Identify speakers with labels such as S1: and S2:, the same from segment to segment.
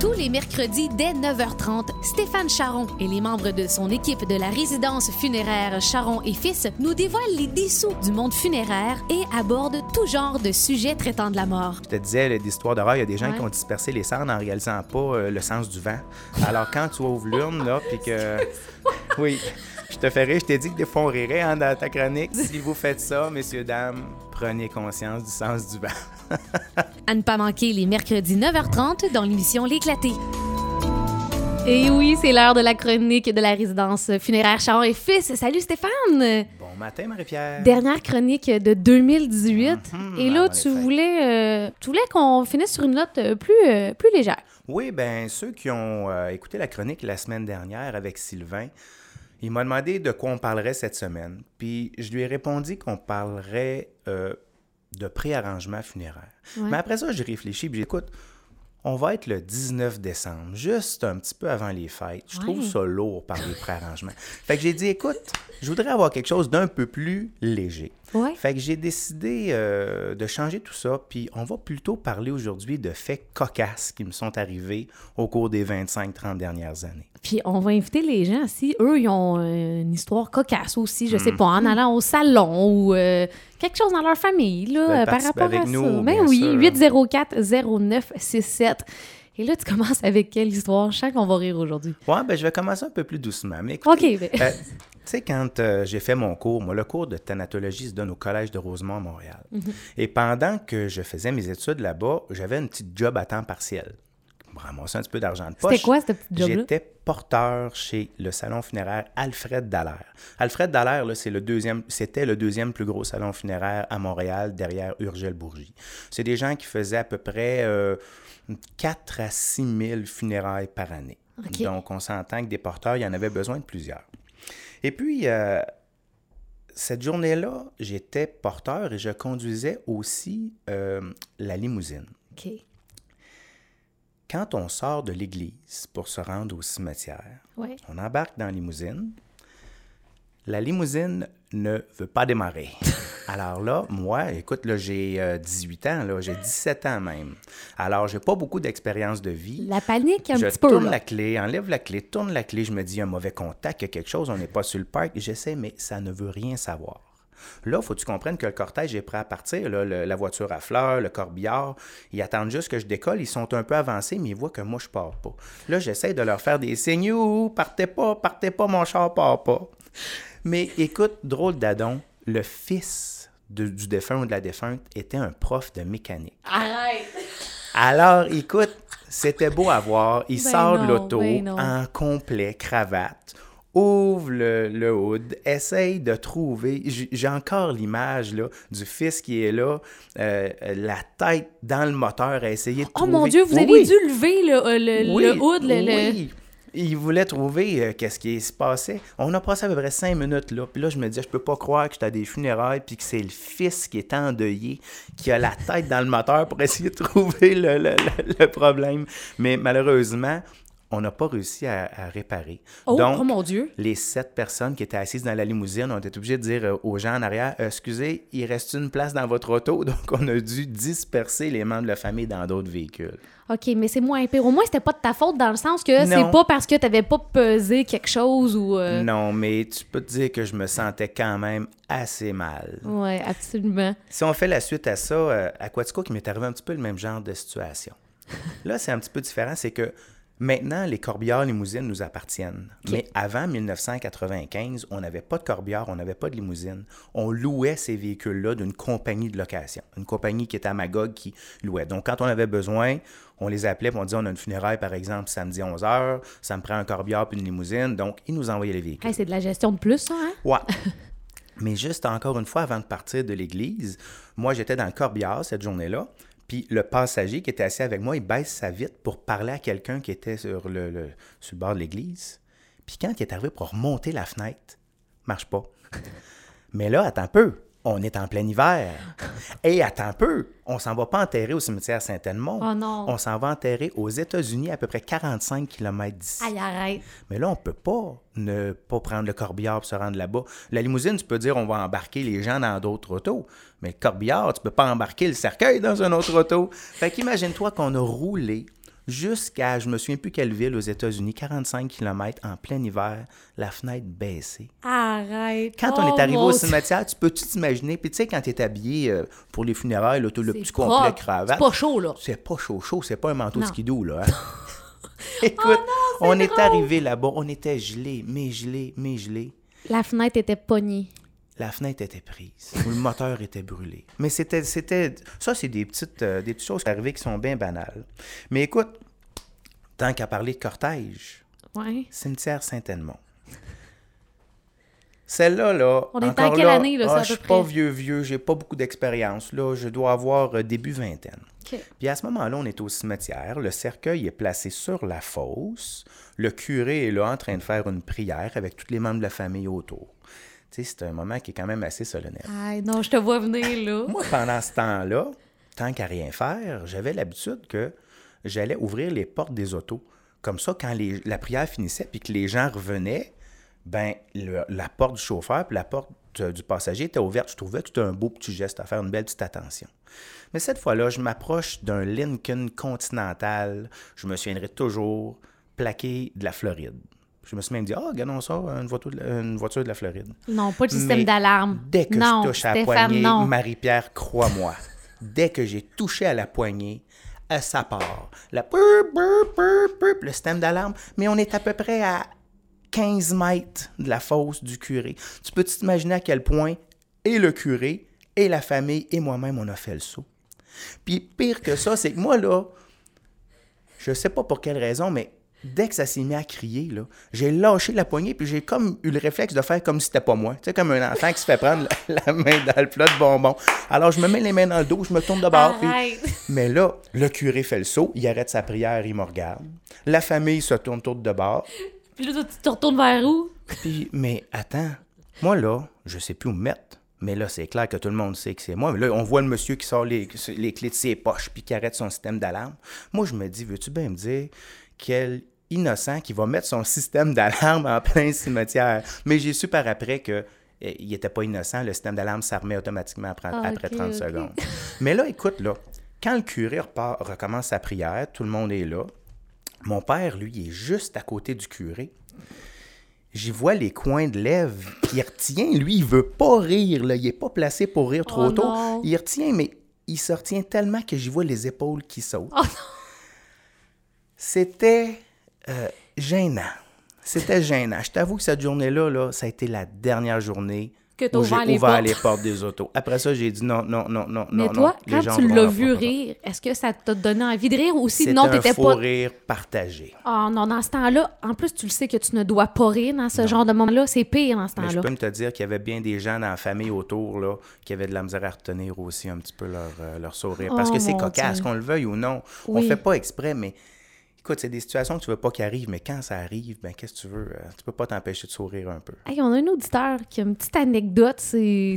S1: Tous les mercredis dès 9h30, Stéphane Charon et les membres de son équipe de la résidence funéraire Charon et Fils nous dévoilent les dessous du monde funéraire et abordent tout genre de sujets traitant de la mort.
S2: Je te disais, l'histoire d'horreur, il y a des gens
S1: Ouais.
S2: qui ont dispersé les cendres en réalisant pas euh, le sens du vent. Alors quand tu ouvres l'urne, là, puis que... Oui, je te je t'ai dit que des fois on rirait hein, dans ta chronique. Si vous faites ça, messieurs, dames, prenez conscience du sens du vent.
S1: À ne pas manquer les mercredis 9h30 dans l'émission L'éclaté. Et oui, c'est l'heure de la chronique de la résidence funéraire Charon et Fils. Salut Stéphane!
S2: Bon matin, Marie-Pierre.
S1: Dernière chronique de 2018.
S2: Mhm,
S1: Et là,
S2: avant
S1: tu voulais, euh, tu voulais qu'on finisse sur une note euh, plus, euh, plus légère.
S2: Oui, ben ceux qui ont euh, écouté la chronique la semaine dernière avec Sylvain, il m'a demandé de quoi on parlerait cette semaine. Puis je lui ai répondu qu'on parlerait euh, de préarrangement funéraire.
S1: Ouais.
S2: Mais après ça, j'ai réfléchi puis j'ai dit, écoute, on va être le 19 décembre, juste un petit peu avant les fêtes. Je trouve ça lourd par les préarrangements. fait que j'ai dit, écoute, je voudrais avoir quelque chose d'un peu plus léger.
S1: Ouais.
S2: Fait que j'ai décidé euh, de changer tout ça, puis on va plutôt parler aujourd'hui de faits cocasses qui me sont arrivés au cours des 25-30 dernières années.
S1: Puis on va inviter les gens si eux, ils ont euh, une histoire cocasse aussi, je sais pas, en allant au salon ou euh, quelque chose dans leur famille, là, euh, par rapport
S2: avec
S1: à
S2: nous,
S1: ça. Ben
S2: bien
S1: oui,
S2: sûr.
S1: 804-0967. Et là, tu commences avec quelle histoire? Je sens qu'on va rire aujourd'hui.
S2: Ouais, ben je vais commencer un peu plus doucement. Mais
S1: OK, ben,
S2: euh, tu sais, quand euh, j'ai fait mon cours, moi, le cours de thanatologie se donne au Collège de Rosemont à Montréal. Et pendant que je faisais mes études là-bas, j'avais une petite job à temps partiel. Je me ramassais un petit peu d'argent de poche.
S1: c'était quoi, ce petit job-là?
S2: J'étais porteur chez le salon funéraire Alfred Dallaire. Alfred Dallaire, c'est le deuxième, c'était le deuxième plus gros salon funéraire à Montréal, derrière Urgel Bourgie. C'est des gens qui faisaient à peu près euh, 4 à 6 000 funérailles par année. Donc, on s'entend que des porteurs, il y en avait besoin de plusieurs. Et puis, euh, cette journée-là, j'étais porteur et je conduisais aussi euh, la limousine. Quand on sort de l'église pour se rendre au cimetière,
S1: Ouais.
S2: on embarque dans la limousine. La limousine ne veut pas démarrer. Alors là, moi, écoute, là, j'ai euh, 18 ans, là, j'ai 17 ans même. Alors, j'ai pas beaucoup d'expérience de vie.
S1: La panique, un
S2: je
S1: petit peu.
S2: tourne
S1: là.
S2: la clé, enlève la clé, tourne la clé, je me dis, un mauvais contact, il y a quelque chose, on n'est pas sur le parc. J'essaie, mais ça ne veut rien savoir. Là, faut que tu comprennes que le cortège est prêt à partir. là, le- la voiture à fleurs, le corbillard, ils attendent juste que je décolle. Ils sont un peu avancés, mais ils voient que moi, je pars pas. Là, j'essaie de leur faire des signes. Partez pas, partez pas, mon char part pas. Mais écoute, drôle d'adon, le fils de- du défunt ou de la défunte était un prof de mécanique.
S1: Arrête!
S2: Alors, écoute, c'était beau à voir. Il
S1: Ben
S2: sort de l'auto
S1: ben
S2: en complet, cravate, ouvre le, le hood, essaye de trouver. J'ai encore l'image là, du fils qui est là, euh, la tête dans le moteur à essayer de
S1: Oh
S2: trouver.
S1: mon Dieu, vous
S2: Oui,
S1: avez
S2: oui.
S1: dû lever le, euh, le,
S2: Oui,
S1: le hood, le... le-
S2: oui. Il voulait trouver euh, qu'est-ce qui se passait. On a passé à peu près cinq minutes là. Puis là, je me disais, je peux pas croire que j'étais à des funérailles puis que c'est le fils qui est endeuillé, qui a la tête dans le moteur pour essayer de trouver le, problème. Mais malheureusement, on n'a pas réussi à, à réparer.
S1: Oh,
S2: Donc,
S1: oh mon Dieu!
S2: les sept personnes qui étaient assises dans la limousine ont été obligées de dire euh, aux gens en arrière Euh, Excusez, il reste une place dans votre auto. Donc, on a dû disperser les membres de la famille dans d'autres véhicules.
S1: OK, mais c'est moins pire. Au moins, c'était pas de ta faute dans le sens que c'est pas parce que t'avais pas pesé quelque chose ou... euh,
S2: Non, mais tu peux te dire que je me sentais quand même assez mal.
S1: Ouais, absolument.
S2: Si on fait la suite à ça, à Quatico, qui m'est arrivé un petit peu le même genre de situation. Là, c'est un petit peu différent, c'est que maintenant, les corbillards limousines nous appartiennent. Mais avant 1995, on n'avait pas de corbillard, on n'avait pas de limousine. On louait ces véhicules-là d'une compagnie de location, une compagnie qui était à Magog qui louait. Donc, quand on avait besoin, on les appelait, puis on disait, on a une funéraille, par exemple, samedi 11h, ça me prend un corbillard puis une limousine. Donc, ils nous envoyaient les véhicules.
S1: Hey, c'est de la gestion de plus, ça, hein?
S2: Ouais. Mais juste encore une fois, avant de partir de l'église, moi, j'étais dans le corbillard cette journée-là. Puis le passager qui était assis avec moi, il baisse sa vitre pour parler à quelqu'un qui était sur le, bord de l'église. Puis quand il est arrivé pour remonter la fenêtre, marche pas. Mais là, attends un peu. On est en plein hiver. Et attends un peu. On s'en va pas enterrer au cimetière Saint-Edmond.
S1: Oh non.
S2: On s'en va enterrer aux États-Unis, à peu près 45 km d'ici.
S1: Aïe, arrête.
S2: Mais là, on peut pas ne pas prendre le corbillard pour se rendre là-bas. La limousine, tu peux dire on va embarquer les gens dans d'autres autos. Mais le corbillard, tu peux pas embarquer le cercueil dans un autre auto. Fait qu'imagine-toi qu'on a roulé jusqu'à, je me souviens plus quelle ville aux États-Unis, 45 km en plein hiver, la fenêtre baissée.
S1: Arrête.
S2: Quand on
S1: Oh,
S2: est arrivé au cimetière, tu peux-tu t'imaginer? Puis tu sais, quand tu es habillé euh, pour les funérailles, là, tout le petit complet cravate.
S1: C'est pas chaud, là.
S2: C'est pas chaud chaud, c'est pas un manteau de skidoo, là. hein. Écoute, on est arrivé là-bas, on était gelé, mais gelé, mais gelé.
S1: La fenêtre était pognée.
S2: La fenêtre était prise, ou le moteur était brûlé. Mais c'était, c'était, ça, c'est des petites, euh, des petites choses qui arrivent qui sont bien banales. Mais écoute, tant qu'à parler de cortège,
S1: Ouais.
S2: cimetière Saint-Edmond. Celle-là, là.
S1: On est en quelle
S2: là,
S1: année, là, ça,
S2: ah,
S1: à
S2: Je suis pas vieux, vieux, j'ai pas beaucoup d'expérience. Là, je dois avoir euh, début vingtaine. Puis à ce moment-là, on est au cimetière. Le cercueil est placé sur la fosse. Le curé est là en train de faire une prière avec tous les membres de la famille autour. C'est un moment qui est quand même assez solennel.
S1: Non, je te vois venir, là.
S2: Moi, pendant ce temps-là, tant qu'à rien faire, j'avais l'habitude que j'allais ouvrir les portes des autos. Comme ça, quand les- la prière finissait puis que les gens revenaient, ben le- la porte du chauffeur puis la porte du passager était ouverte. Je trouvais que c'était un beau petit geste à faire, une belle petite attention. Mais cette fois-là, je m'approche d'un Lincoln Continental. Je me souviendrai toujours, plaqué de la Floride. Je me suis même dit, ah, regardons ça, une voiture de la, une voiture de la Floride.
S1: Non, pas de système d'alarme.
S2: Dès que
S1: non,
S2: je touche à la poignée. Marie-Pierre, crois-moi, dès que j'ai touché à la poignée, euh, ça part. La le système d'alarme. Mais on est à peu près à 15 mètres de la fosse du curé. Tu peux t'imaginer à quel point et le curé, et la famille, et moi-même, on a fait le saut? Puis pire que ça, c'est que moi, là, je sais pas pour quelle raison, mais dès que ça s'est mis à crier, là, j'ai lâché la poignée, puis j'ai comme eu le réflexe de faire comme si c'était pas moi. Tu sais, comme un enfant qui se fait prendre la, la main dans le plat de bonbons. Alors, je me mets les mains dans le dos, je me tourne de bord. puis-. Mais là, le curé fait le saut, il arrête sa prière, il me regarde. La famille se tourne toute de bord.
S1: Puis là, tu te retournes vers où?
S2: Puis, mais attends, moi là, je sais plus où me mettre. Mais là, c'est clair que tout le monde sait que c'est moi. Mais là, on voit le monsieur qui sort les, les clés de ses poches puis qui arrête son système d'alarme. Moi, je me dis, veux-tu bien me dire quel innocent qui va mettre son système d'alarme en plein cimetière? Mais j'ai su par après que eh, il n'était pas innocent. Le système d'alarme s'armait automatiquement après,
S1: Ah,
S2: après
S1: ok,
S2: 30
S1: ok.
S2: secondes. Mais là, écoute, là, quand le curé repart, recommence sa prière, tout le monde est là. Mon père, lui, il est juste à côté du curé. J'y vois les coins de lèvres, puis il retient, lui, il veut pas rire, là. il est pas placé pour rire trop
S1: Oh
S2: tôt.
S1: non.
S2: Il retient, mais il se retient tellement que j'y vois les épaules qui sautent.
S1: Oh.
S2: C'était euh, gênant. C'était gênant. Je t'avoue que cette journée-là, là, ça a été la dernière journée
S1: Que
S2: où j'ai
S1: ouvert les portes.
S2: les portes des autos. Après ça, j'ai dit non, non, non, non,
S1: Mais
S2: non,
S1: toi,
S2: non. Les
S1: quand tu l'as vu rire, est-ce que ça t'a donné envie de rire ou sinon t'étais pas.
S2: rire partagé.
S1: Ah non, dans ce temps-là, en plus, tu le sais que tu ne dois pas rire dans ce genre de moment-là. C'est pire dans ce
S2: Mais je
S1: temps-là.
S2: peux me te dire qu'il y avait bien des gens dans la famille autour là, qui avaient de la misère à retenir aussi un petit peu leur, euh, leur sourire. Parce
S1: Oh,
S2: que c'est cocasse, qu'on le veuille ou non. On
S1: Oui.
S2: fait pas exprès, mais écoute, c'est des situations que tu veux pas qu'ils arrivent, mais quand ça arrive, ben qu'est-ce que tu veux? euh, tu peux pas t'empêcher de sourire un peu.
S1: Hey, on a un auditeur qui a une petite anecdote. C'est.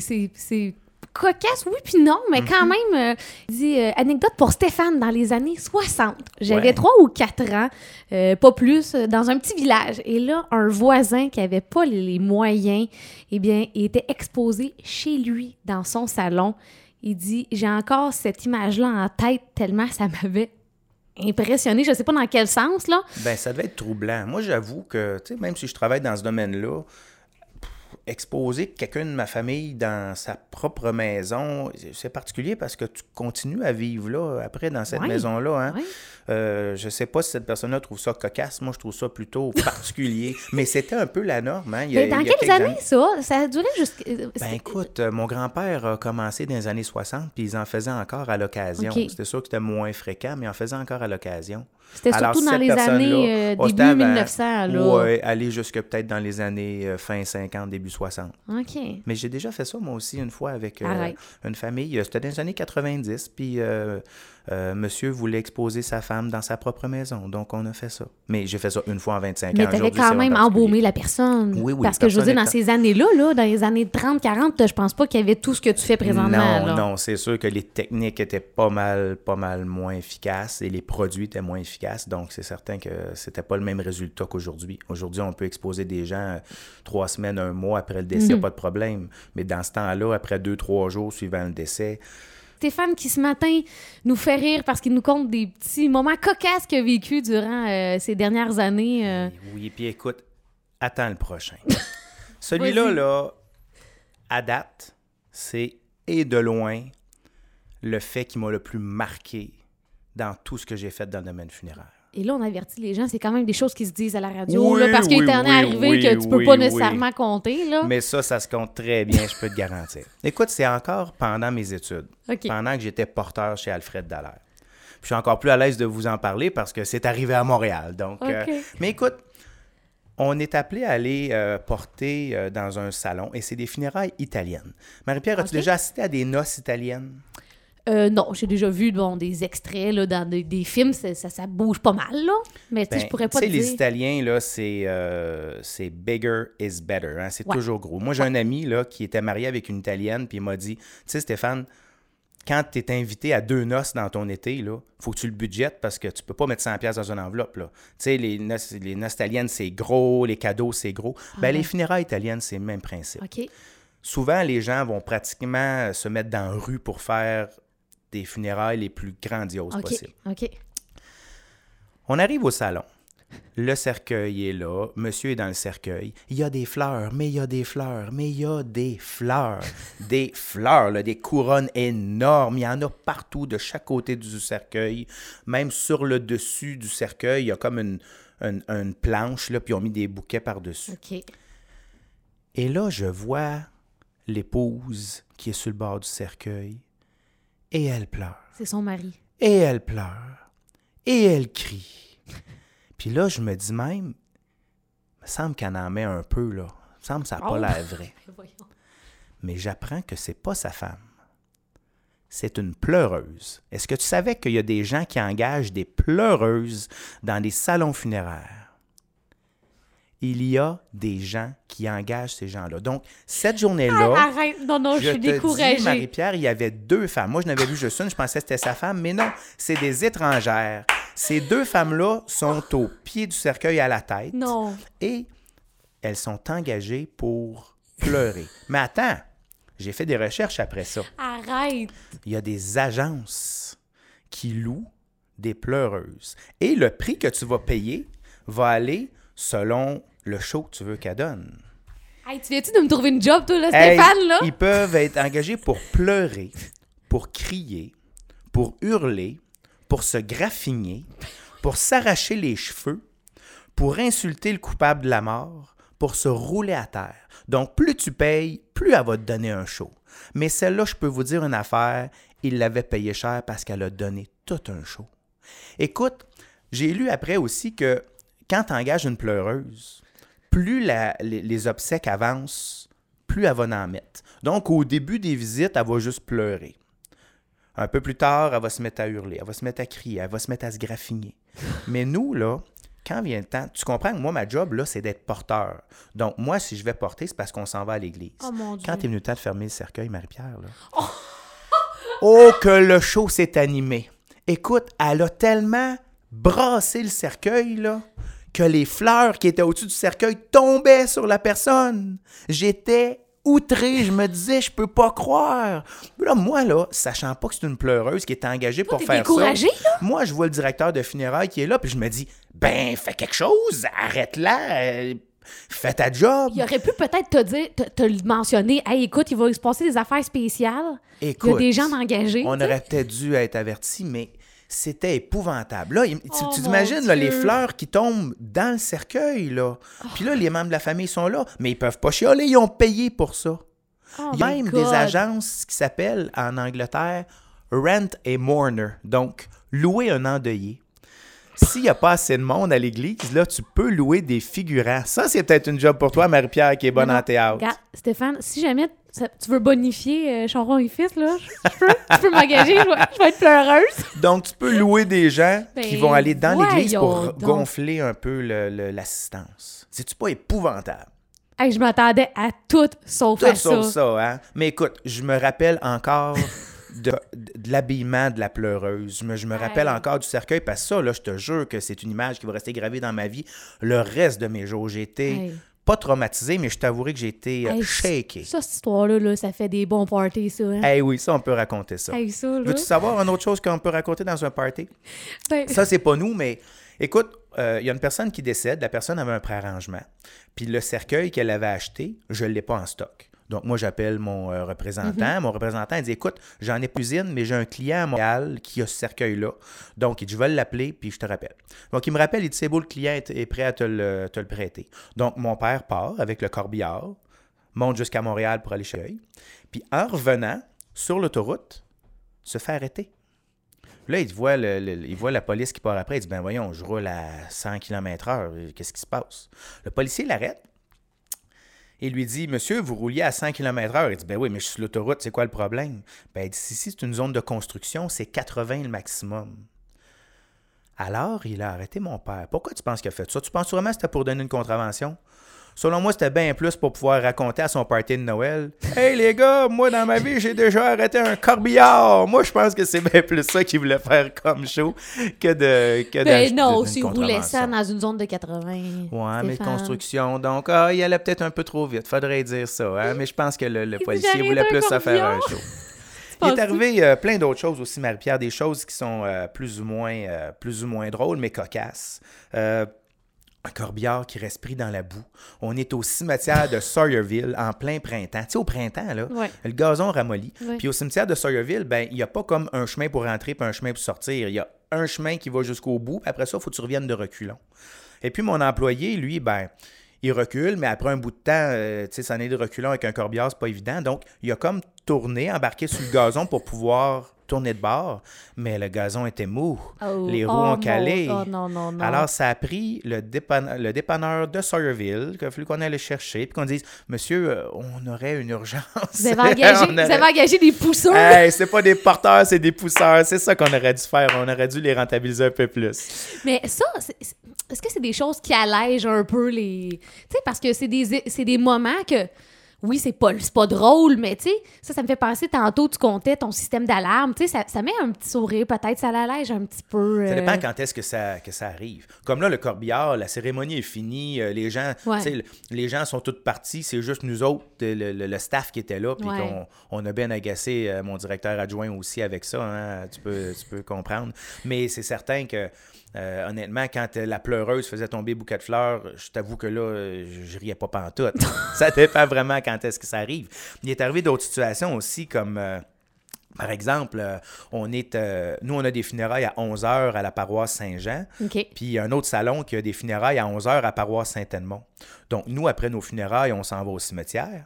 S1: cocasse, oui, puis non, mais quand même, euh, il dit euh, anecdote pour Stéphane dans les années 60. J'avais trois ou quatre ans, euh, pas plus, dans un petit village. Et là, un voisin qui avait pas les- les moyens, eh bien, il était exposé chez lui, dans son salon. Il dit J'ai encore cette image-là en tête tellement ça m'avait impressionné. Je sais pas dans quel sens, là.
S2: Ben, ça devait être troublant. Moi, j'avoue que, tu sais, même si je travaille dans ce domaine-là, exposer quelqu'un de ma famille dans sa propre maison, c'est particulier parce que tu continues à vivre là, après, dans cette maison-là. Hein? Euh, je sais pas si cette personne-là trouve ça cocasse. Moi, je trouve ça plutôt particulier. Mais c'était un peu la norme. Hein? Il y a-
S1: Mais dans
S2: il y a
S1: quelles années, ça? Ça a duré jusqu'à.
S2: Ben écoute, euh, mon grand-père a commencé dans les années 60, puis ils en faisaient encore à l'occasion. C'était sûr que c'était moins fréquent, mais ils en faisaient encore à l'occasion.
S1: C'était surtout dans les années euh,
S2: oh,
S1: début
S2: c'était avant.
S1: 1900, là.
S2: Ouais, aller jusque peut-être dans les années euh, fin 50, début 60.
S1: OK.
S2: Mais j'ai déjà fait ça, moi aussi, une fois avec euh, une famille. Euh, C'était dans les années 90, puis euh, monsieur voulait exposer sa femme dans sa propre maison. Donc, on a fait ça. Mais j'ai fait ça une fois en 25
S1: Mais
S2: ans.
S1: t'avais
S2: Aujourd'hui,
S1: quand même embaumé la personne.
S2: Oui, oui,
S1: Parce que je veux dire, dans ces années-là, là, dans les années 30, 40, je pense pas qu'il y avait tout ce que tu fais présentement.
S2: Non,
S1: là.
S2: non, c'est sûr que les techniques étaient pas mal, pas mal moins efficaces et les produits étaient moins efficaces. Donc, c'est certain que c'était pas le même résultat qu'aujourd'hui. Aujourd'hui, on peut exposer des gens euh, trois semaines, un mois après le décès,
S1: Mhm.
S2: pas de problème. Mais dans ce temps-là, après deux, trois jours suivant le décès,
S1: Stéphane qui ce matin nous fait rire parce qu'il nous compte des petits moments cocasses qu'il a vécu durant euh, ces dernières années. euh.
S2: Oui, puis écoute, attends le prochain. Celui-là, là, à date, c'est et de loin le fait qui m'a le plus marqué dans tout ce que j'ai fait dans le domaine funéraire.
S1: Et là, on avertit les gens, c'est quand même des choses qui se disent à la radio,
S2: Oui,
S1: là, parce qu'il
S2: oui,
S1: est en
S2: oui,
S1: arrivé que tu peux pas nécessairement compter. Là.
S2: Mais ça, ça se compte très bien, je peux te garantir. Écoute, c'est encore pendant mes études, pendant que j'étais porteur chez Alfred Dallaire. Puis Je suis encore plus à l'aise de vous en parler parce que c'est arrivé à Montréal. Donc, euh, mais écoute, on est appelé à aller euh, porter euh, dans un salon et c'est des funérailles italiennes. Marie-Pierre, as-tu déjà assisté à des noces italiennes?
S1: Euh, non, j'ai déjà vu bon, des extraits là, dans des, des films, ça, ça, ça bouge pas mal, là. Mais
S2: Ben,
S1: je pourrais pas
S2: sais, les
S1: dire.
S2: Italiens, là, c'est euh, c'est bigger is better. hein, C'est
S1: Ouais.
S2: toujours gros. Moi, j'ai un ami là, qui était marié avec une Italienne, puis il m'a dit Tu sais, Stéphane, quand tu es invité à deux noces dans ton été, il faut que tu le budgettes parce que tu peux pas mettre 100$ piastres dans une enveloppe. là. Tu sais, les noces, les noces italiennes, c'est gros, les cadeaux, c'est gros. Ben,
S1: ouais.
S2: Les funérailles italiennes, c'est le même principe.
S1: OK.
S2: Souvent, les gens vont pratiquement se mettre dans la rue pour faire des funérailles les plus grandioses possibles.
S1: OK.
S2: On arrive au salon. Le cercueil est là. Monsieur est dans le cercueil. Il y a des fleurs, mais il y a des fleurs, mais il y a des fleurs. des fleurs, là, des couronnes énormes. Il y en a partout de chaque côté du cercueil. Même sur le dessus du cercueil, il y a comme une, une- une planche, là, puis ils ont mis des bouquets par-dessus.
S1: OK.
S2: Et là, je vois l'épouse qui est sur le bord du cercueil. Et elle pleure.
S1: C'est son mari.
S2: Et elle pleure. Et elle crie. Puis là, je me dis même, me semble qu'elle en met un peu, là. me semble que ça n'a
S1: Oh.
S2: pas l'air vrai. Mais j'apprends que c'est pas sa femme. C'est une pleureuse. Est-ce que tu savais qu'il y a des gens qui engagent des pleureuses dans des salons funéraires? Il y a des gens qui engagent ces gens-là. Donc, cette journée-là,
S1: Arrête, non, non, je,
S2: je
S1: suis
S2: te dis,
S1: découragée.
S2: Marie-Pierre, il y avait deux femmes. Moi, je n'avais vu juste une, je pensais que c'était sa femme, mais non, c'est des étrangères. Ces deux femmes-là sont au pied du cercueil à la tête
S1: Non.
S2: et elles sont engagées pour pleurer. Mais attends, j'ai fait des recherches après ça.
S1: Arrête.
S2: Il y a des agences qui louent des pleureuses. Et le prix que tu vas payer va aller selon le show que tu veux qu'elle donne.
S1: Hey, tu viens-tu de me trouver une job, toi, là,
S2: Hey,
S1: Stéphane, là?
S2: Ils peuvent être engagés pour pleurer, pour crier, pour hurler, pour se graffiner, pour s'arracher les cheveux, pour insulter le coupable de la mort, pour se rouler à terre. Donc, plus tu payes, plus elle va te donner un show. Mais celle-là, je peux vous dire une affaire, il l'avait payé cher parce qu'elle a donné tout un show. Écoute, j'ai lu après aussi que quand tu engages une pleureuse, plus la- les, les obsèques avancent, plus elle va en mettre. Donc, au début des visites, elle va juste pleurer. Un peu plus tard, elle va se mettre à hurler, elle va se mettre à crier, elle va se mettre à se graffiner. Mais nous, là, quand vient le temps, tu comprends que moi, ma job, là, c'est d'être porteur. Donc, moi, si je vais porter, c'est parce qu'on s'en va à l'église.
S1: Oh mon Dieu.
S2: Quand est venu le temps de fermer le cercueil, Marie-Pierre, là? Oh, que le show s'est animé. Écoute, elle a tellement brassé le cercueil, là, que les fleurs qui étaient au-dessus du cercueil tombaient sur la personne. J'étais outré, je me disais, je peux pas croire. Là, moi, là, sachant pas que c'est une pleureuse qui est engagée pour faire
S1: découragé,
S2: ça, moi, je vois le directeur de funérailles qui est là, puis je me dis, ben, fais quelque chose, arrête-la, euh, fais ta job.
S1: Il aurait pu peut-être te dire, te, te le mentionner. Hey, écoute, il va se passer des affaires spéciales. Il y a
S2: Écoute,
S1: des gens engagés.
S2: On aurait peut-être dû être averti, mais c'était épouvantable. Là, tu
S1: Oh,
S2: tu t'imagines les fleurs qui tombent dans le cercueil, là. Puis là, les membres de la famille sont là, mais ils peuvent pas chialer, ils ont payé pour ça.
S1: Oh
S2: Il y a même
S1: God.
S2: des agences qui s'appellent en Angleterre Rent a Mourner, donc louer un endeuillé. S'il n'y a pas assez de monde à l'église, là, tu peux louer des figurants. Ça, c'est peut-être une job pour toi, Marie-Pierre, qui est bonne
S1: Non,
S2: en théâtre.
S1: Regarde, Stéphane, si jamais ça- tu veux bonifier euh, Charon et Fils, là, je peux, tu peux m'engager, je, vais- je vais être pleureuse.
S2: Donc, tu peux louer des gens qui
S1: Ben,
S2: vont aller dans l'église pour
S1: donc.
S2: gonfler un peu l'assistance. C'est-tu pas épouvantable?
S1: Hey, je m'attendais à tout sauf
S2: Tout
S1: à
S2: sauf
S1: ça.
S2: ça, hein? Mais écoute, je me rappelle encore de, de l'habillement de la pleureuse. Me, je me rappelle
S1: Hey.
S2: encore du cercueil parce que ça, là, je te jure que c'est une image qui va rester gravée dans ma vie le reste de mes jours. J'ai été
S1: Hey.
S2: pas traumatisé, mais je t'avouerai que j'ai été euh,
S1: Hey,
S2: shaké.
S1: Ça, cette histoire-là, là, ça fait des bons parties, ça. Hein?
S2: Eh oui, ça, on peut raconter ça.
S1: Hey, ça.
S2: Veux-tu savoir une autre chose qu'on peut raconter dans un party?
S1: Ben,
S2: Ça, c'est pas nous, mais écoute, euh, il y a une personne qui décède, la personne avait un préarrangement, puis le cercueil qu'elle avait acheté, je ne l'ai pas en stock. Donc, moi, j'appelle mon euh, représentant. Mon représentant, il dit Écoute, j'en ai plus une, mais j'ai un client à Montréal qui a ce cercueil-là. Donc, il dit Je vais l'appeler, puis je te rappelle. Donc, il me rappelle il dit C'est beau, le client est, est prêt à te le, te le prêter. Donc, mon père part avec le corbillard, monte jusqu'à Montréal pour aller chez lui. Puis, en revenant sur l'autoroute, se fait arrêter. Là, il voit, le- le- il voit la police qui part après. Il dit Ben voyons, je roule à 100 km/h. Qu'est-ce qui se passe? Le policier l'arrête et lui dit Monsieur, vous rouliez à 100 km/h. Il dit Ben oui, mais je suis sur l'autoroute, c'est quoi le problème? Ben, il dit Ici, c'est une zone de construction, c'est 80 le maximum. Alors, il a arrêté mon père. Pourquoi tu penses qu'il a fait ça? Tu penses vraiment que c'était pour donner une contravention? Selon moi, c'était bien plus pour pouvoir raconter à son party de Noël Hey les gars, moi dans ma vie, j'ai déjà arrêté un corbillard. Moi, je pense que c'est bien plus ça qu'il voulait faire comme show que de. Que
S1: ben
S2: d'acheter
S1: non, s'il roulait ça dans une zone de 80.
S2: Ouais, mais construction. Donc, ah, il allait peut-être un peu trop vite. Faudrait dire ça. hein, Mais je pense que le, le policier voulait plus se faire un show. Il est arrivé euh, plein d'autres choses aussi, Marie-Pierre, des choses qui sont euh, plus, ou moins, euh, plus ou moins drôles, mais cocasses. Un corbillard qui reste pris dans la boue. On est au cimetière de Sawyerville en plein printemps. Tu sais, au printemps, là,
S1: Ouais.
S2: le gazon ramollit.
S1: Ouais.
S2: Puis au cimetière de Sawyerville, ben, il n'y a pas comme un chemin pour rentrer puis un chemin pour sortir. Il y a un chemin qui va jusqu'au bout, puis après ça, il faut que tu reviennes de reculons. Et puis mon employé, lui, ben, il recule, mais après un bout de temps, euh, tu sais, s'en est de reculons avec un corbillard, c'est pas évident. Donc, il a comme tourné, embarqué sur le gazon pour pouvoir de bord, mais le gazon était mou.
S1: Oh,
S2: les roues
S1: oh
S2: ont
S1: non,
S2: calé.
S1: oh non, non, non.
S2: Alors, ça a pris le, dépanne- le dépanneur de Sawyerville, qu'il a fallu qu'on aille le chercher, puis qu'on dise Monsieur, euh, on aurait une urgence.
S1: Vous avez engagé,
S2: On
S1: vous
S2: aurait-
S1: avez engagé des pousseurs.
S2: Hey, c'est pas des porteurs, c'est des pousseurs. C'est ça qu'on aurait dû faire. On aurait dû les rentabiliser un peu plus.
S1: Mais ça, est-ce que c'est des choses qui allègent un peu les. Tu sais, parce que c'est des, c'est des moments que. Oui, c'est pas, pas drôle, mais tu sais, ça, ça me fait penser tantôt, tu comptais ton système d'alarme. Tu sais, ça, ça met un petit sourire, peut-être, ça l'allège un petit peu.
S2: Ça
S1: euh,
S2: dépend quand est-ce que ça, que ça arrive. Comme là, le corbillard, la cérémonie est finie. euh, les gens,
S1: Ouais.
S2: les gens sont tous partis. C'est juste nous autres, euh, le, le- le staff qui était là. Puis
S1: Ouais.
S2: qu'on on a bien agacé mon directeur adjoint aussi avec ça. hein, tu, peux, tu peux comprendre. Mais c'est certain que. Euh, honnêtement, quand euh, la pleureuse faisait tomber bouquet de fleurs, je t'avoue que là, euh, je, riais pas pantoute. ça dépend vraiment quand est-ce que ça arrive. Il est arrivé d'autres situations aussi, comme euh, par exemple, euh, on est, euh, nous, on a des funérailles à 11 h à la paroisse Saint-Jean. Puis il y a un autre salon qui a des funérailles à 11 h à paroisse Saint-Edmond. Donc, nous, après nos funérailles, on s'en va au cimetière.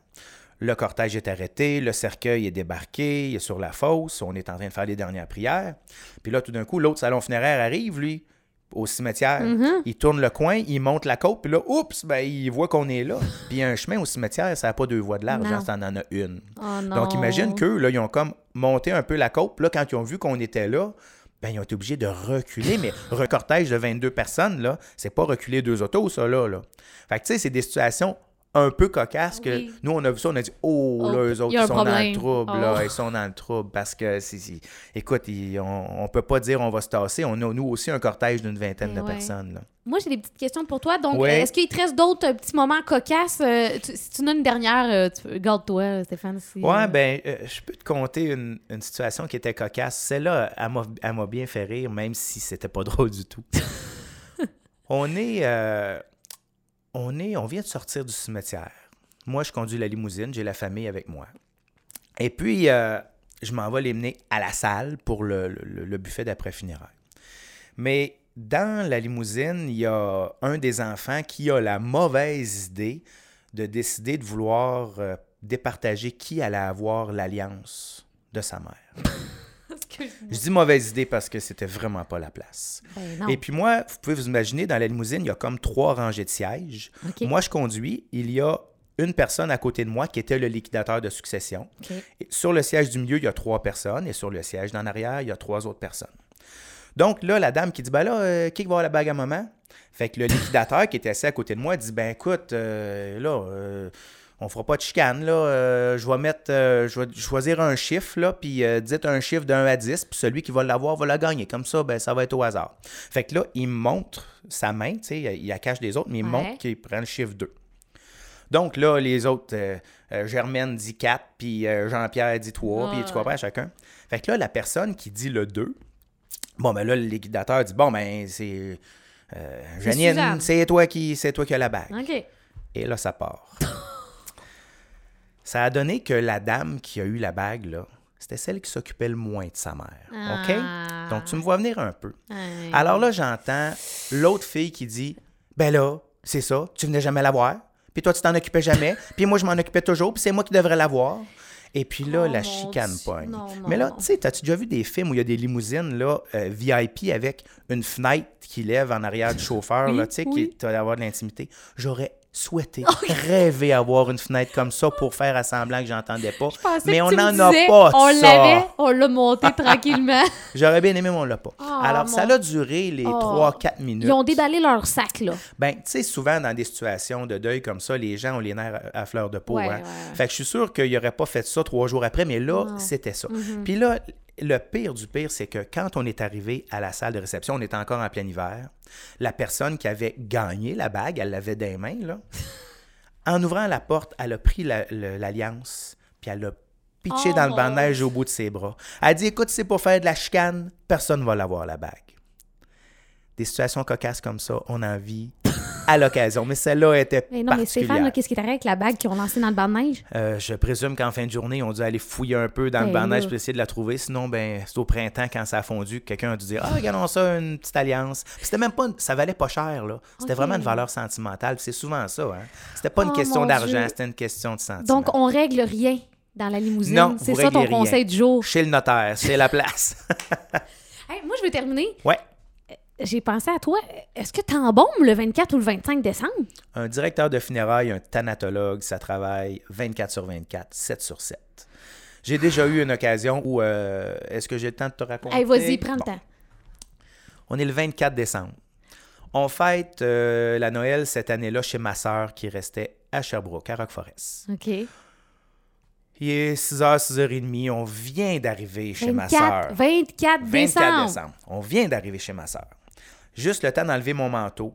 S2: Le cortège est arrêté, le cercueil est débarqué, il est sur la fosse, on est en train de faire les dernières prières. Puis là, tout d'un coup, l'autre salon funéraire arrive, lui, au cimetière. Il tourne le coin, il monte la côte, puis là, oups, ben, il voit qu'on est là. Puis un chemin au cimetière, ça n'a pas deux voies de large,
S1: Non.
S2: hein, ça en a une.
S1: Oh.
S2: Donc, imagine qu'eux, là, ils ont comme monté un peu la côte. Puis là, quand ils ont vu qu'on était là, ben, ils ont été obligés de reculer. Mais un cortège de 22 personnes, là, c'est pas reculer deux autos, ça, là. là. Fait que, tu sais, c'est des situations un peu cocasses que
S1: Oui.
S2: nous, on a vu ça, on a dit, oh,
S1: Oh,
S2: là, eux autres, ils sont dans le trouble, là,
S1: Oh.
S2: ils sont dans le trouble parce que, c'est- écoute, ils- on, on peut pas dire on va se tasser. On a, nous aussi, un cortège d'une vingtaine
S1: Eh
S2: de
S1: ouais.
S2: personnes, là.
S1: Moi, j'ai des petites questions pour toi. Donc,
S2: Ouais.
S1: euh, est-ce qu'il te reste d'autres euh, petits moments cocasses? Euh, tu- si tu en as une dernière, euh, tu- garde-toi, Stéphane. si,
S2: Ouais,
S1: euh,
S2: ben, euh, je peux te conter une, une situation qui était cocasse. Celle-là, elle m'a, elle m'a bien fait rire, même si c'était pas drôle du tout. on est, euh, on est, on vient de sortir du cimetière. Moi, je conduis la limousine, j'ai la famille avec moi. Et puis, euh, je m'en vais les mener à la salle pour le, buffet d'après-funérailles. Mais dans la limousine, il y a un des enfants qui a la mauvaise idée de décider de vouloir euh, départager qui allait avoir l'alliance de sa mère.
S1: Excuse-moi.
S2: Je dis mauvaise idée parce que c'était vraiment pas la place.
S1: Ben.
S2: Et puis moi, vous pouvez vous imaginer, dans la limousine, il y a comme trois rangées de sièges. Moi, je conduis. Il y a une personne à côté de moi qui était le liquidateur de succession. Et sur le siège du milieu, il y a trois personnes. Et sur le siège d'en arrière, il y a trois autres personnes. Donc là, la dame qui dit, ben là, euh, qui va avoir la bague à maman? Fait que le liquidateur qui était assis à côté de moi dit, ben écoute, euh, là, euh, on fera pas de chicane, là. Euh, je vais mettre, euh, je vais choisir un chiffre, là, puis euh, dites un chiffre de 1 à 10, puis celui qui va l'avoir va la gagner. Comme ça, ben ça va être au hasard. Fait que là, il me montre sa main, tu sais, il la cache des autres, mais il
S1: Ouais.
S2: montre qu'il prend le chiffre 2. Donc là, les autres, Germaine dit 4, puis Jean-Pierre dit 3, puis tu
S1: ouais.
S2: comprends chacun. Fait que là, la personne qui dit le 2, bon, ben là, le liquidateur dit, bon, ben c'est...
S1: C'est
S2: Janine, c'est toi qui c'est toi qui as la bague.
S1: OK.
S2: Et là, ça part. ça a donné que la dame qui a eu la bague, là, c'était celle qui s'occupait le moins de sa mère. OK?
S1: Ah.
S2: Donc, tu me vois venir un peu. Alors là, j'entends l'autre fille qui dit Ben là, c'est ça, tu venais jamais la voir. Puis toi, tu t'en occupais jamais. Puis moi, je m'en occupais toujours. Puis c'est moi qui devrais la voir. Et puis là,
S1: Oh,
S2: la chicane
S1: Dieu.
S2: pogne.
S1: Non, non,
S2: Mais là, tu sais, t'as-tu déjà vu des films où il y a des limousines là, euh, VIP avec une fenêtre qui lève en arrière du chauffeur,
S1: Oui,
S2: là, tu sais,
S1: oui.
S2: qui vas avoir de l'intimité? J'aurais souhaité, rêvé avoir une fenêtre comme ça pour faire à semblant que j'entendais pas.
S1: Je
S2: Mais
S1: que
S2: on n'en a pas,
S1: On l'avait, on l'a monté tranquillement.
S2: J'aurais bien aimé, mais on l'a pas.
S1: Oh,
S2: Alors, ça a duré les
S1: Oh.
S2: 3-4 minutes.
S1: Ils ont déballé leur sac, là.
S2: Ben, tu sais, souvent dans des situations de deuil comme ça, les gens ont les nerfs à à fleur de peau.
S1: Ouais,
S2: hein.
S1: ouais.
S2: Fait que je suis sûr qu'il n'aurait pas fait ça trois jours après, mais là, c'était ça.
S1: Mm-hmm.
S2: Puis là, le pire du pire, c'est que quand on est arrivé à la salle de réception, on était encore en plein hiver, la personne qui avait gagné la bague, elle l'avait des mains, là. en ouvrant la porte, elle a pris la- l'alliance, puis elle l'a pitché
S1: Oh,
S2: dans le banc de neige au bout de ses bras. Elle a dit Écoute, c'est pour faire de la chicane, personne ne va l'avoir, la bague. Des situations cocasses comme ça, on en vit à l'occasion. Mais celle-là était
S1: Mais non, mais
S2: particulière.
S1: Stéphane, là, qu'est-ce qui arrivé avec la bague qu'ils ont lancée dans le banc de neige?
S2: Euh, je présume qu'en fin de journée, on dû aller fouiller un peu dans le
S1: Ben
S2: banc de neige pour essayer de la trouver. Sinon, ben, c'est au printemps, quand ça a fondu, que quelqu'un a dû dire Ah, regardons ça, une petite alliance. C'était même pas, ça valait pas cher, là. C'était vraiment une valeur sentimentale. C'est souvent ça, hein. C'était pas une
S1: Oh,
S2: question d'argent, c'était une question de sentiment.
S1: Donc, on règle rien dans la limousine.
S2: Non,
S1: c'est ça ton
S2: rien.
S1: conseil du jour.
S2: Chez le notaire, c'est la place.
S1: Hey, moi, je veux terminer.
S2: ouais.
S1: J'ai pensé à toi. Est-ce que t'embaumes le 24 ou le 25 décembre?
S2: Un directeur de funérailles, un thanatologue, ça travaille 24 sur 24, 7 sur 7. J'ai déjà eu une occasion où. euh, Est-ce que j'ai le temps de te raconter?
S1: Hey, vas-y, prends le temps.
S2: On est le 24 décembre. On fête euh, la Noël cette année-là chez ma sœur qui restait à Sherbrooke, à Rock Forest.
S1: OK.
S2: Il est 6h, 6h30. On vient d'arriver chez ma
S1: 24,
S2: sœur.
S1: 24
S2: 24
S1: décembre.
S2: décembre. On vient d'arriver chez ma sœur. Juste le temps d'enlever mon manteau,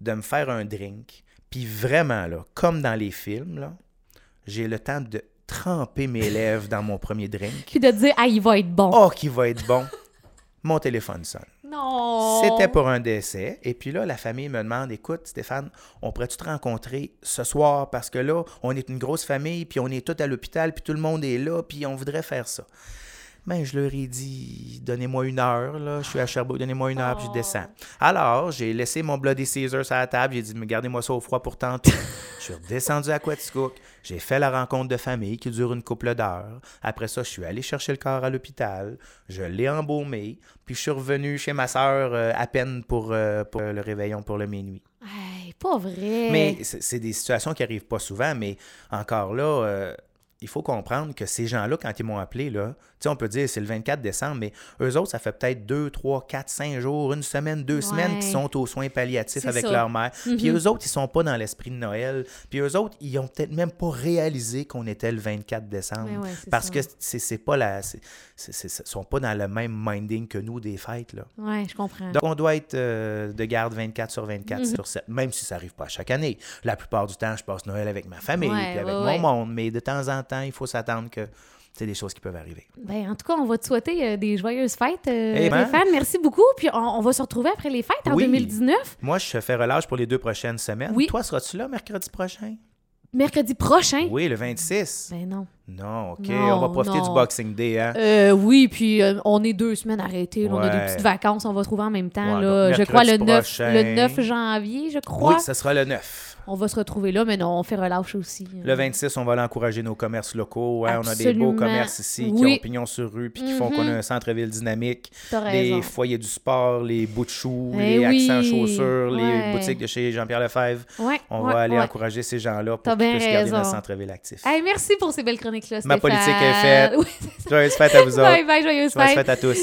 S2: de me faire un drink. Puis vraiment, là, comme dans les films, là, j'ai le temps de tremper mes lèvres dans mon premier drink.
S1: Puis de dire, ah, il va être bon.
S2: Oh, qui va être bon! Mon téléphone sonne.
S1: Non.
S2: C'était pour un décès. Et puis là, la famille me demande Écoute, Stéphane, on pourrait-tu te rencontrer ce soir? Parce que là, on est une grosse famille, puis on est tous à l'hôpital, puis tout le monde est là, puis on voudrait faire ça. Ben, je leur ai dit Donnez-moi une heure, là. Je suis à Sherbrooke, donnez-moi une heure, puis je descends. Alors, j'ai laissé mon Bloody Caesar sur la table. J'ai dit Mais Gardez-moi ça au froid pour tantôt. je suis redescendu à Quaticook. J'ai fait la rencontre de famille qui dure une couple d'heures. Après ça, je suis allé chercher le corps à l'hôpital. Je l'ai embaumé. Puis je suis revenu chez ma sœur euh, à peine pour, euh, pour le réveillon pour le minuit.
S1: Hey, pas vrai.
S2: Mais c'est des situations qui arrivent pas souvent, mais encore là, euh, il faut comprendre que ces gens-là, quand ils m'ont appelé, là, sais, on peut dire c'est le 24 décembre, mais eux autres, ça fait peut-être 2, 3, 4, 5 jours, une semaine, deux semaines qui
S1: Ouais.
S2: sont aux soins palliatifs avec
S1: ça.
S2: leur mère. Puis
S1: Mhm.
S2: eux autres, ils sont pas dans l'esprit de Noël. Puis eux autres, ils ont peut-être même pas réalisé qu'on était le 24 décembre.
S1: Ouais,
S2: parce
S1: ça.
S2: que c'est c'est pas la. c'est- c'est- c'est- Ils sont pas dans le même minding que nous des fêtes, là.
S1: Ouais, je comprends.
S2: Donc, on doit être euh, de garde 24 sur 24
S1: Mhm.
S2: sur 7, même si ça n'arrive pas chaque année. La plupart du temps, je passe Noël avec ma famille puis avec mon monde, mais de temps en temps, il faut s'attendre que c'est des choses qui peuvent arriver.
S1: Ben, en tout cas, on va te souhaiter euh, des joyeuses fêtes, euh,
S2: Eh ben.
S1: Merci beaucoup. Puis on, on va se retrouver après les fêtes en
S2: Oui.
S1: 2019,
S2: Moi, je fais relâche pour les deux prochaines semaines.
S1: Oui.
S2: Toi, seras-tu là mercredi prochain?
S1: mercredi prochain?
S2: Oui, le 26.
S1: Ben non.
S2: Non, OK.
S1: Non,
S2: on va profiter
S1: non.
S2: du Boxing Day, hein?
S1: Euh, oui, puis euh, on est deux semaines arrêtés. là, On a des petites vacances, on va trouver en même temps.
S2: Ouais,
S1: là, je crois le
S2: mercredi
S1: 9,
S2: prochain.
S1: le 9 janvier, je crois.
S2: oui, ce sera le 9.
S1: On va se retrouver là, mais non, on fait relâche aussi.
S2: Le 26, on va aller encourager nos commerces locaux. hein. On a des beaux commerces ici qui ont pignon sur rue puis qui font
S1: Mhm.
S2: qu'on a un centre-ville dynamique. Les foyers du sport, les bouts de choux,
S1: Eh
S2: les
S1: oui,
S2: accents chaussures,
S1: ouais.
S2: les boutiques de chez Jean-Pierre Lefebvre.
S1: Ouais,
S2: On va aller encourager ces gens-là pour qu'ils puissent garder notre centre-ville actif.
S1: Hey, merci pour ces belles chroniques-là,
S2: Ma politique est faite. Joyeuse fête à vous autres.
S1: Bye bye, joyeuse
S2: Joyeuse
S1: fête.
S2: fête à tous.